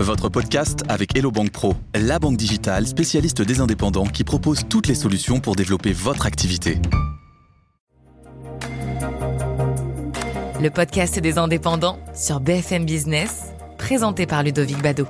Votre podcast avec Hello Bank Pro, la banque digitale spécialiste des indépendants qui propose toutes les solutions pour développer votre activité. Le podcast des indépendants sur BFM Business, présenté par Ludovic Bado.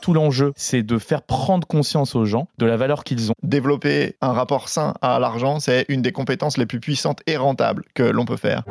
Tout l'enjeu, c'est de faire prendre conscience aux gens de la valeur qu'ils ont. Développer un rapport sain à l'argent, c'est une des compétences les plus puissantes et rentables que l'on peut faire.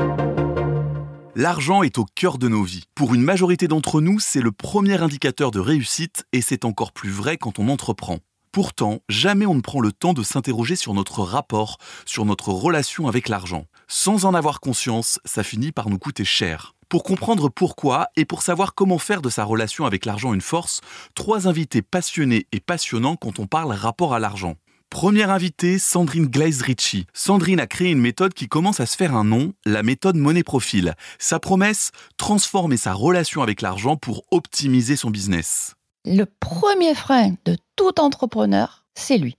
L'argent est au cœur de nos vies. Pour une majorité d'entre nous, c'est le premier indicateur de réussite et c'est encore plus vrai quand on entreprend. Pourtant, jamais on ne prend le temps de s'interroger sur notre rapport, sur notre relation avec l'argent. Sans en avoir conscience, ça finit par nous coûter cher. Pour comprendre pourquoi et pour savoir comment faire de sa relation avec l'argent une force, trois invités passionnés et passionnants quand on parle rapport à l'argent. Première invitée, Sandrine Glaise-Ritchie. Sandrine a créé une méthode qui commence à se faire un nom, la méthode Money Profil. Sa promesse, transformer sa relation avec l'argent pour optimiser son business. Le premier frein de tout entrepreneur, c'est lui.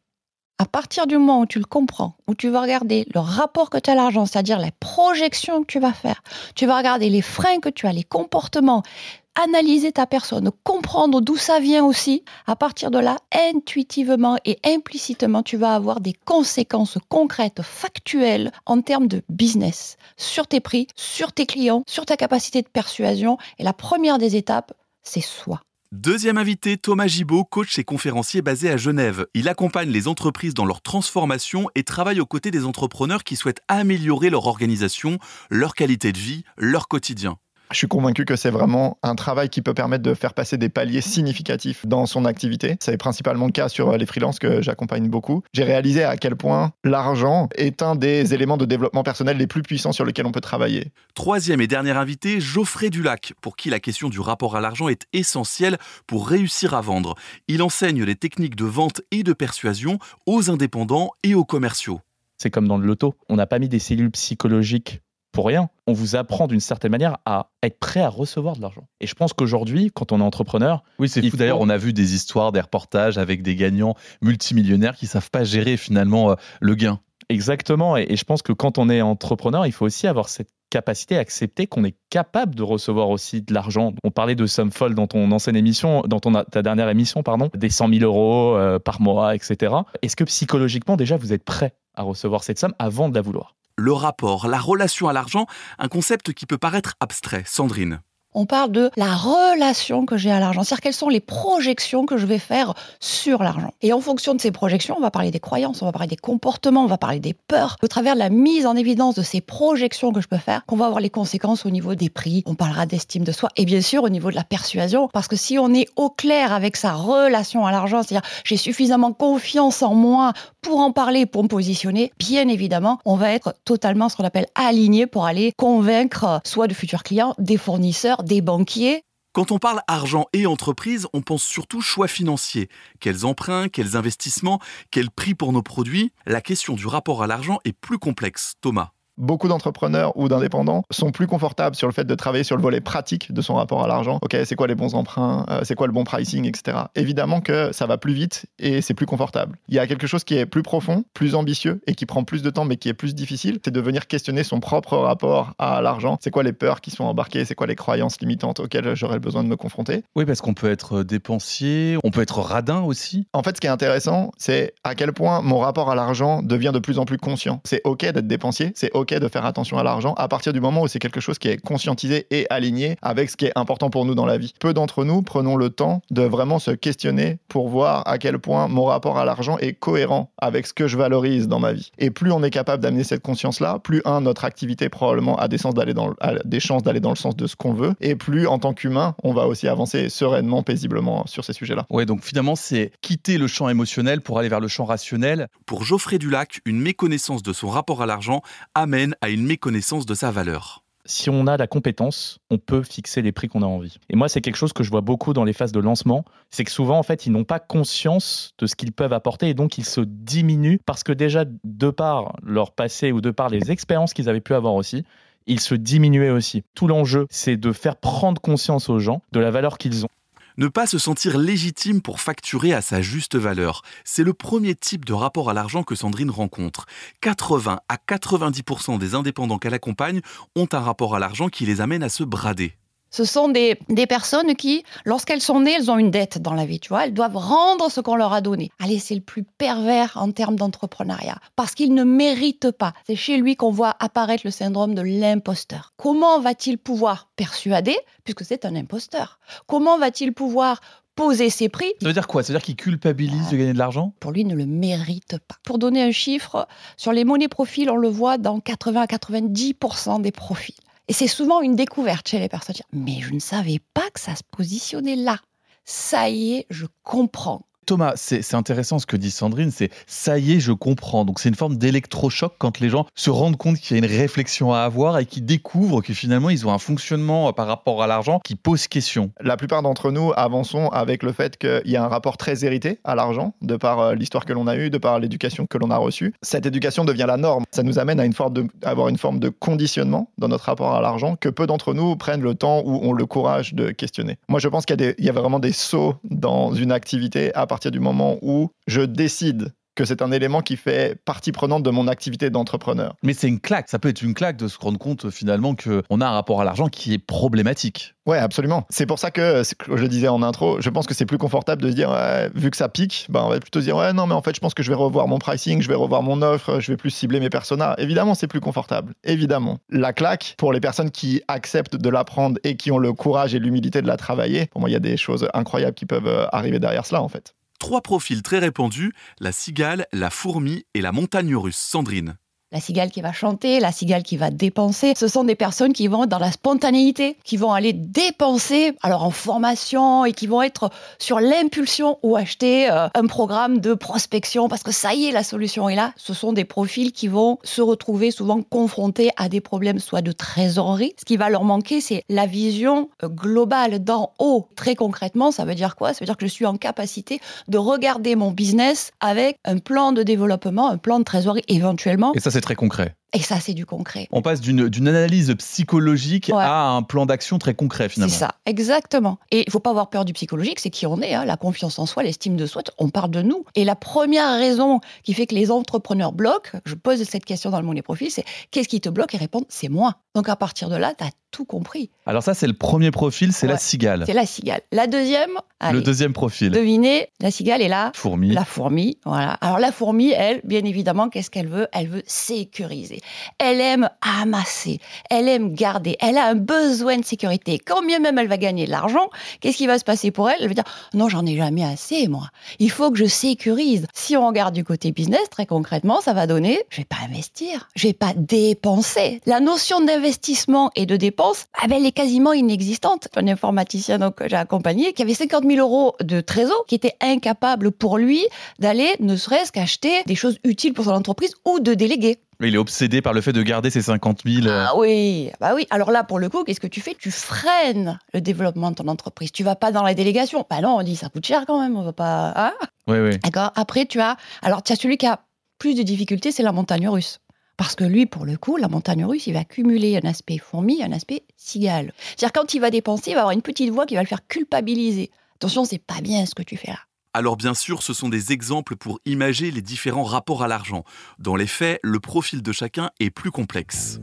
À partir du moment où tu le comprends, où tu vas regarder le rapport que tu as à l'argent, c'est-à-dire les projections que tu vas faire, tu vas regarder les freins que tu as, les comportements, analyser ta personne, comprendre d'où ça vient aussi. À partir de là, intuitivement et implicitement, tu vas avoir des conséquences concrètes, factuelles en termes de business, sur tes prix, sur tes clients, sur ta capacité de persuasion. Et la première des étapes, c'est soi. Deuxième invité, Thomas Gibaud, coach et conférencier basé à Genève. Il accompagne les entreprises dans leur transformation et travaille aux côtés des entrepreneurs qui souhaitent améliorer leur organisation, leur qualité de vie, leur quotidien. Je suis convaincu que c'est vraiment un travail qui peut permettre de faire passer des paliers significatifs dans son activité. C'est principalement le cas sur les freelances que j'accompagne beaucoup. J'ai réalisé à quel point l'argent est un des éléments de développement personnel les plus puissants sur lesquels on peut travailler. Troisième et dernier invité, Geoffrey Dulac, pour qui la question du rapport à l'argent est essentielle pour réussir à vendre. Il enseigne les techniques de vente et de persuasion aux indépendants et aux commerciaux. C'est comme dans le loto. On n'a pas mis des cellules psychologiques pour rien. On vous apprend d'une certaine manière à être prêt à recevoir de l'argent. Et je pense qu'aujourd'hui, quand on est entrepreneur, oui, c'est fou. D'ailleurs, on a vu des histoires, des reportages avec des gagnants multimillionnaires qui savent pas gérer finalement euh, le gain. Exactement. Et, je pense que quand on est entrepreneur, il faut aussi avoir cette capacité à accepter qu'on est capable de recevoir aussi de l'argent. On parlait de somme folle dans ton ancienne émission, dans ton, ta dernière émission, pardon, des 100 000 euros euh, par mois, etc. Est-ce que psychologiquement, déjà, vous êtes prêt à recevoir cette somme avant de la vouloir? Le rapport, la relation à l'argent, un concept qui peut paraître abstrait. Sandrine on parle de la relation que j'ai à l'argent, c'est-à-dire quelles sont les projections que je vais faire sur l'argent. Et en fonction de ces projections, on va parler des croyances, on va parler des comportements, on va parler des peurs. Au travers de la mise en évidence de ces projections que je peux faire, qu'on va avoir les conséquences au niveau des prix, on parlera d'estime de soi et bien sûr au niveau de la persuasion, parce que si on est au clair avec sa relation à l'argent, c'est-à-dire j'ai suffisamment confiance en moi pour en parler, pour me positionner, bien évidemment, on va être totalement ce qu'on appelle aligné pour aller convaincre soit de futurs clients, des fournisseurs, des banquiers. Quand on parle argent et entreprise, on pense surtout choix financier. Quels emprunts, quels investissements, quel prix pour nos produits? La question du rapport à l'argent est plus complexe. Thomas beaucoup d'entrepreneurs ou d'indépendants sont plus confortables sur le fait de travailler sur le volet pratique de son rapport à l'argent. Ok, c'est quoi les bons emprunts, euh, c'est quoi le bon pricing, etc. Évidemment que ça va plus vite et c'est plus confortable. Il y a quelque chose qui est plus profond, plus ambitieux et qui prend plus de temps mais qui est plus difficile, c'est de venir questionner son propre rapport à l'argent. C'est quoi les peurs qui sont embarquées, c'est quoi les croyances limitantes auxquelles j'aurais besoin de me confronter. Oui, parce qu'on peut être dépensier, on peut être radin aussi. En fait, ce qui est intéressant, c'est à quel point mon rapport à l'argent devient de plus en plus conscient. C'est ok d'être dépensier, c'est ok de faire attention à l'argent à partir du moment où c'est quelque chose qui est conscientisé et aligné avec ce qui est important pour nous dans la vie. Peu d'entre nous prenons le temps de vraiment se questionner pour voir à quel point mon rapport à l'argent est cohérent avec ce que je valorise dans ma vie. Et plus on est capable d'amener cette conscience-là, plus un, notre activité probablement a des, d'aller dans, des chances d'aller dans le sens de ce qu'on veut, et plus en tant qu'humain, on va aussi avancer sereinement, paisiblement sur ces sujets-là. Ouais, donc finalement, c'est quitter le champ émotionnel pour aller vers le champ rationnel. Pour Geoffrey Dulac, une méconnaissance de son rapport à l'argent amène à une méconnaissance de sa valeur si on a la compétence, on peut fixer les prix qu'on a envie. Et moi, c'est quelque chose que je vois beaucoup dans les phases de lancement, c'est que souvent, en fait, ils n'ont pas conscience de ce qu'ils peuvent apporter et donc ils se diminuent parce que déjà, de par leur passé ou de par les expériences qu'ils avaient pu avoir aussi, ils se diminuaient aussi. Tout l'enjeu, c'est de faire prendre conscience aux gens de la valeur qu'ils ont ne pas se sentir légitime pour facturer à sa juste valeur. C'est le premier type de rapport à l'argent que Sandrine rencontre. 80 à 90% des indépendants qu'elle accompagne ont un rapport à l'argent qui les amène à se brader Ce sont des, des personnes qui, lorsqu'elles sont nées, elles ont une dette dans la vie, tu vois. Elles doivent rendre ce qu'on leur a donné. Allez, c'est le plus pervers en termes d'entrepreneuriat. Parce qu'ils ne méritent pas. C'est chez lui qu'on voit apparaître le syndrome de l'imposteur. Comment va-t-il pouvoir persuader, puisque c'est un imposteur? Comment va-t-il pouvoir poser ses prix? Ça veut dire quoi? Ça veut dire qu'il culpabilise de gagner de l'argent? Pour lui, ne le mérite pas. Pour donner un chiffre, sur les monnaies profils, on le voit dans 80 à 90% des profils. Et c'est souvent une découverte chez les personnes. Mais je ne savais pas que ça se positionnait là. Ça y est, je comprends. Thomas, c'est intéressant ce que dit Sandrine, c'est ça y est, je comprends. Donc c'est une forme d'électrochoc quand les gens se rendent compte qu'il y a une réflexion à avoir et qu'ils découvrent que finalement ils ont un fonctionnement euh, par rapport à l'argent qui pose question. La plupart d'entre nous avançons avec le fait qu'il y a un rapport très hérité à l'argent, de par euh, l'histoire que l'on a eue, de par l'éducation que l'on a reçue. Cette éducation devient la norme. Ça nous amène à, une forme de, avoir une forme de conditionnement dans notre rapport à l'argent que peu d'entre nous prennent le temps ou ont le courage de questionner. Moi je pense qu'il y, y, a vraiment des sauts dans une activité à partir du moment où je décide que c'est un élément qui fait partie prenante de mon activité d'entrepreneur. Mais c'est une claque, ça peut être une claque de se rendre compte finalement qu'on a un rapport à l'argent qui est problématique. Ouais, absolument. C'est pour ça que, je le disais en intro, je pense que c'est plus confortable de se dire, vu que ça pique, ben, on va plutôt se dire, ouais, non, mais en fait, je pense que je vais revoir mon pricing, je vais revoir mon offre, je vais plus cibler mes personas. Évidemment, c'est plus confortable. Évidemment. La claque, pour les personnes qui acceptent de l'apprendre et qui ont le courage et l'humilité de la travailler, pour moi, il y a des choses incroyables qui peuvent euh, arriver derrière cela, en fait. Trois profils très répandus, la cigale, la fourmi et la montagne russe. Sandrine la cigale qui va chanter, la cigale qui va dépenser. Ce sont des personnes qui vont dans la spontanéité, qui vont aller dépenser alors en formation et qui vont être sur l'impulsion ou acheter euh, un programme de prospection parce que ça y est, la solution est là. Ce sont des profils qui vont se retrouver souvent confrontés à des problèmes soit de trésorerie. Ce qui va leur manquer, c'est la vision euh, globale d'en haut. Très concrètement, ça veut dire quoi? Ça veut dire que je suis en capacité de regarder mon business avec un plan de développement, un plan de trésorerie éventuellement. Très concret. Et ça, c'est du concret. On passe d'une analyse psychologique à un plan d'action très concret, finalement. C'est ça, exactement. Et il faut pas avoir peur du psychologique, c'est qui on est, hein, la confiance en soi, l'estime de soi, on parle de nous. Et la première raison qui fait que les entrepreneurs bloquent, je pose cette question dans le monde des profils, c'est qu'est-ce qui te bloque? Et répondent, c'est moi. Donc à partir de là, tu as tout compris. Alors ça, c'est le premier profil, c'est la cigale. C'est la cigale. La deuxième, le deuxième profil. Devinez, la cigale est la fourmi. La fourmi, voilà. Alors la fourmi, elle, bien évidemment, qu'est-ce qu'elle veut? Elle veut sécuriser. Elle aime amasser, elle aime garder, elle a un besoin de sécurité. Quand bien même elle va gagner de l'argent, qu'est-ce qui va se passer pour elle? Elle va dire non, j'en ai jamais assez, moi. Il faut que je sécurise. Si on regarde du côté business, très concrètement, ça va donner je vais pas investir, je vais pas dépenser. La notion d'investissement et de dépense, ah ben, elle est quasiment inexistante. Un informaticien donc que j'ai accompagné qui avait 50 000 euros de trésor, qui était incapable pour lui d'aller ne serait-ce qu'acheter des choses utiles pour son entreprise ou de déléguer. Il est obsédé par le fait de garder ses 50 000. Euh. Ah oui, bah oui. Alors là, pour le coup, qu'est-ce que tu fais? Tu freines le développement de ton entreprise. Tu vas pas dans la délégation. Bah non, on dit ça coûte cher quand même. On va pas. Hein? Oui, oui. D'accord. Après, tu as. Alors, tu as celui qui a plus de difficultés, c'est la montagne russe. Parce que lui, pour le coup, la montagne russe, il va cumuler un aspect fourmi, un aspect cigale. C'est-à-dire quand il va dépenser, il va avoir une petite voix qui va le faire culpabiliser. Attention, c'est pas bien ce que tu fais là. Alors bien sûr, ce sont des exemples pour imager les différents rapports à l'argent. Dans les faits, le profil de chacun est plus complexe.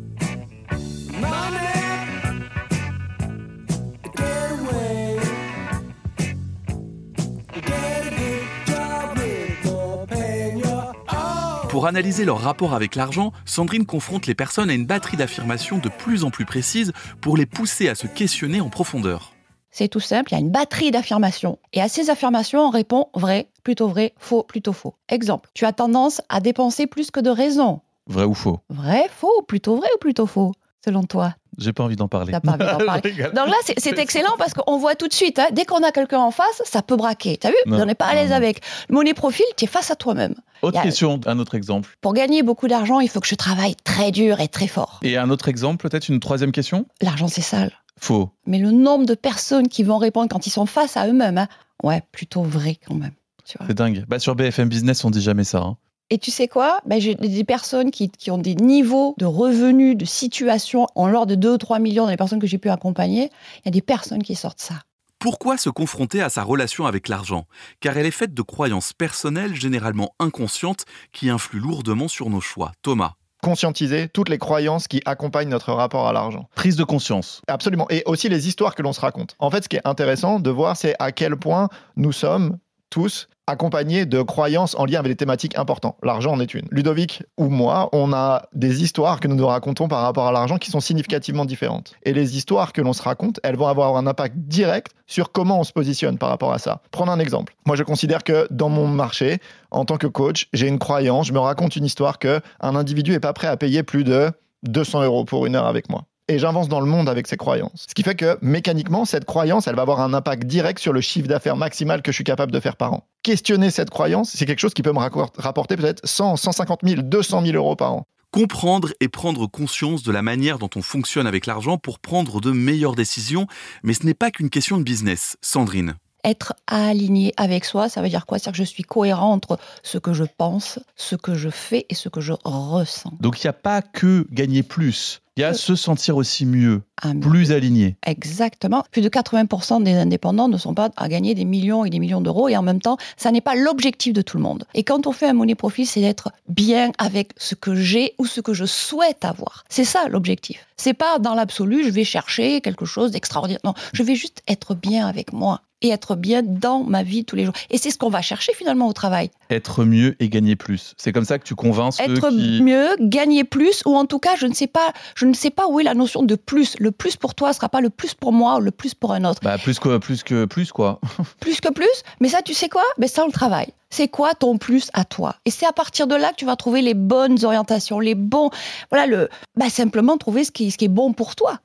Pour analyser leur rapport avec l'argent, Sandrine confronte les personnes à une batterie d'affirmations de plus en plus précises pour les pousser à se questionner en profondeur. C'est tout simple, il y a une batterie d'affirmations. Et à ces affirmations, on répond vrai, plutôt vrai, faux, plutôt faux. Exemple, tu as tendance à dépenser plus que de raison. Vrai ou faux? Vrai, faux, plutôt vrai ou plutôt faux, selon toi? J'ai pas envie d'en parler. Pas envie d'en parler. Donc là, c'est excellent parce qu'on voit tout de suite, hein, dès qu'on a quelqu'un en face, ça peut braquer. T'as vu? On n'est pas à l'aise avec. Monnaie profil, tu es face à toi-même. Autre question, un autre exemple. Pour gagner beaucoup d'argent, il faut que je travaille très dur et très fort. Et un autre exemple, peut-être une troisième question? L'argent, c'est sale. Faux. Mais le nombre de personnes qui vont répondre quand ils sont face à eux-mêmes, hein, ouais, plutôt vrai quand même. C'est dingue. Bah, sur BFM Business, on dit jamais ça. Hein. Et tu sais quoi? Ben, J'ai des personnes qui, qui, ont des niveaux de revenus, de situation en l'ordre de 2 ou 3 millions dans les personnes que j'ai pu accompagner. Il y a des personnes qui sortent ça. Pourquoi se confronter à sa relation avec l'argent? Car elle est faite de croyances personnelles généralement inconscientes qui influent lourdement sur nos choix. Thomas conscientiser toutes les croyances qui accompagnent notre rapport à l'argent. Prise de conscience. Absolument. Et aussi les histoires que l'on se raconte. En fait, ce qui est intéressant de voir, c'est à quel point nous sommes tous accompagnés de croyances en lien avec des thématiques importantes. L'argent en est une. Ludovic ou moi, on a des histoires que nous nous racontons par rapport à l'argent qui sont significativement différentes. Et les histoires que l'on se raconte, elles vont avoir un impact direct sur comment on se positionne par rapport à ça. Prendre un exemple. Moi, je considère que dans mon marché, en tant que coach, j'ai une croyance, je me raconte une histoire que un individu est pas prêt à payer plus de 200 euros pour une heure avec moi et j'avance dans le monde avec ces croyances. Ce qui fait que mécaniquement, cette croyance, elle va avoir un impact direct sur le chiffre d'affaires maximal que je suis capable de faire par an. Questionner cette croyance, c'est quelque chose qui peut me rapporter peut-être 100, 150 000, 200 000 euros par an. Comprendre et prendre conscience de la manière dont on fonctionne avec l'argent pour prendre de meilleures décisions, mais ce n'est pas qu'une question de business. Sandrine être aligné avec soi, ça veut dire quoi? C'est-à-dire que je suis cohérent entre ce que je pense, ce que je fais et ce que je ressens. Donc il n'y a pas que gagner plus, il y a Euh, se sentir aussi mieux, Ah, plus aligné. Exactement. Plus de 80% des indépendants ne sont pas à gagner des millions et des millions d'euros et en même temps, ça n'est pas l'objectif de tout le monde. Et quand on fait un money profit, c'est d'être bien avec ce que j'ai ou ce que je souhaite avoir. C'est ça l'objectif. C'est pas dans l'absolu, je vais chercher quelque chose d'extraordinaire. Non, je vais juste être bien avec moi et être bien dans ma vie tous les jours. Et c'est ce qu'on va chercher finalement au travail. Être mieux et gagner plus. C'est comme ça que tu convaincs ceux être qui... mieux, gagner plus, ou en tout cas, je ne sais pas, je ne sais pas où est la notion de plus. Le plus pour toi sera pas le plus pour moi ou le plus pour un autre. Bah, plus que plus que plus quoi. Plus que plus, mais ça, tu sais quoi? Mais ça, on le travaille. C'est quoi ton plus à toi? Et c'est à partir de là que tu vas trouver les bonnes orientations, les bons, voilà le, bah simplement trouver ce qui, ce qui est bon pour toi.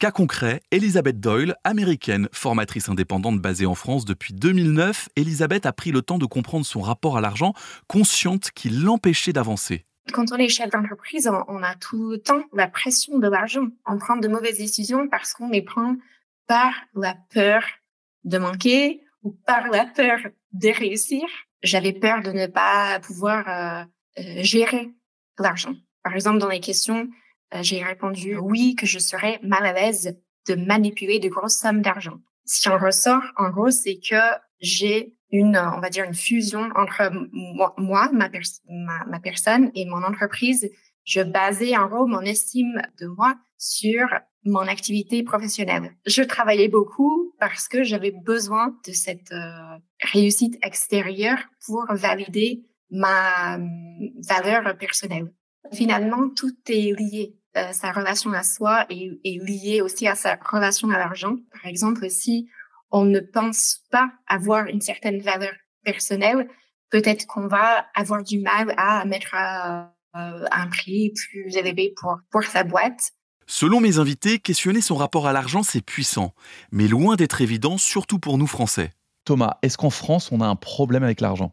Cas concret, Elisabeth Doyle, américaine, formatrice indépendante basée en France depuis 2009, Elisabeth a pris le temps de comprendre son rapport à l'argent, consciente qu'il l'empêchait d'avancer. Quand on est chef d'entreprise, on, a tout le temps la pression de l'argent. On prend de mauvaises décisions parce qu'on les prend par la peur de manquer ou par la peur de réussir. J'avais peur de ne pas pouvoir euh, euh, gérer l'argent. Par exemple, dans les questions, j'ai répondu oui, que je serais mal à l'aise de manipuler de grosses sommes d'argent. Si on ressort, en gros, c'est que j'ai une, euh, on va dire, une fusion entre moi, ma, pers- ma, ma personne et mon entreprise. Je basais en gros mon estime de moi sur mon activité professionnelle. Je travaillais beaucoup parce que j'avais besoin de cette euh, réussite extérieure pour valider ma euh, valeur personnelle. Finalement, tout est lié. Euh, sa relation à soi est, est liée aussi à sa relation à l'argent. Par exemple, si on ne pense pas avoir une certaine valeur personnelle, peut-être qu'on va avoir du mal à mettre euh, un prix plus élevé pour, pour sa boîte. Selon mes invités, questionner son rapport à l'argent, c'est puissant, mais loin d'être évident, surtout pour nous Français. Thomas, est-ce qu'en France on a un problème avec l'argent?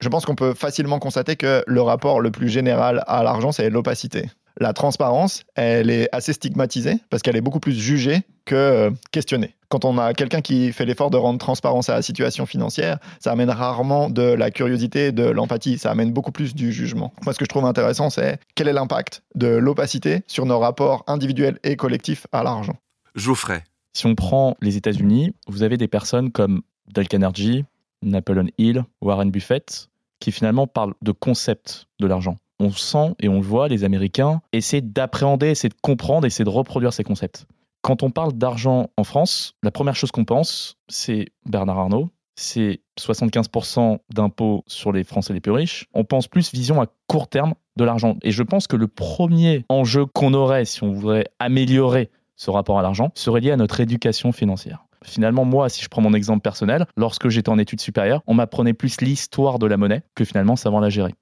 Je pense qu'on peut facilement constater que le rapport le plus général à l'argent, c'est l'opacité. La transparence, elle est assez stigmatisée parce qu'elle est beaucoup plus jugée que euh, questionnée. Quand on a quelqu'un qui fait l'effort de rendre transparence à la situation financière, ça amène rarement de la curiosité, de l'empathie, ça amène beaucoup plus du jugement. Moi, ce que je trouve intéressant, c'est quel est l'impact de l'opacité sur nos rapports individuels et collectifs à l'argent. Geoffrey, Si on prend les États-Unis, vous avez des personnes comme Dale Carnegie, Napoleon Hill, Warren Buffett, qui finalement parlent de concept de l'argent. On sent et on le voit, les Américains essaient d'appréhender, essaient de comprendre, essaient de reproduire ces concepts. Quand on parle d'argent en France, la première chose qu'on pense, c'est Bernard Arnault, c'est 75% d'impôts sur les Français les plus riches. On pense plus vision à court terme de l'argent. Et je pense que le premier enjeu qu'on aurait si on voudrait améliorer ce rapport à l'argent serait lié à notre éducation financière. Finalement, moi, si je prends mon exemple personnel, lorsque j'étais en études supérieures, on m'apprenait plus l'histoire de la monnaie que finalement savoir la gérer.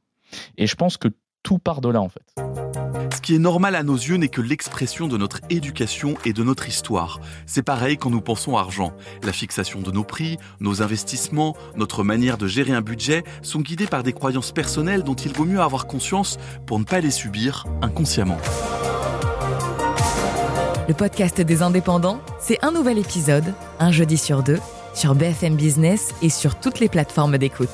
Et je pense que tout part de là, en fait. ce qui est normal à nos yeux n'est que l'expression de notre éducation et de notre histoire. C'est pareil quand nous pensons argent. La fixation de nos prix, nos investissements, notre manière de gérer un budget sont guidés par des croyances personnelles dont il vaut mieux avoir conscience pour ne pas les subir inconsciemment. Le podcast des indépendants, c'est un nouvel épisode, un jeudi sur deux, sur BFM Business et sur toutes les plateformes d'écoute.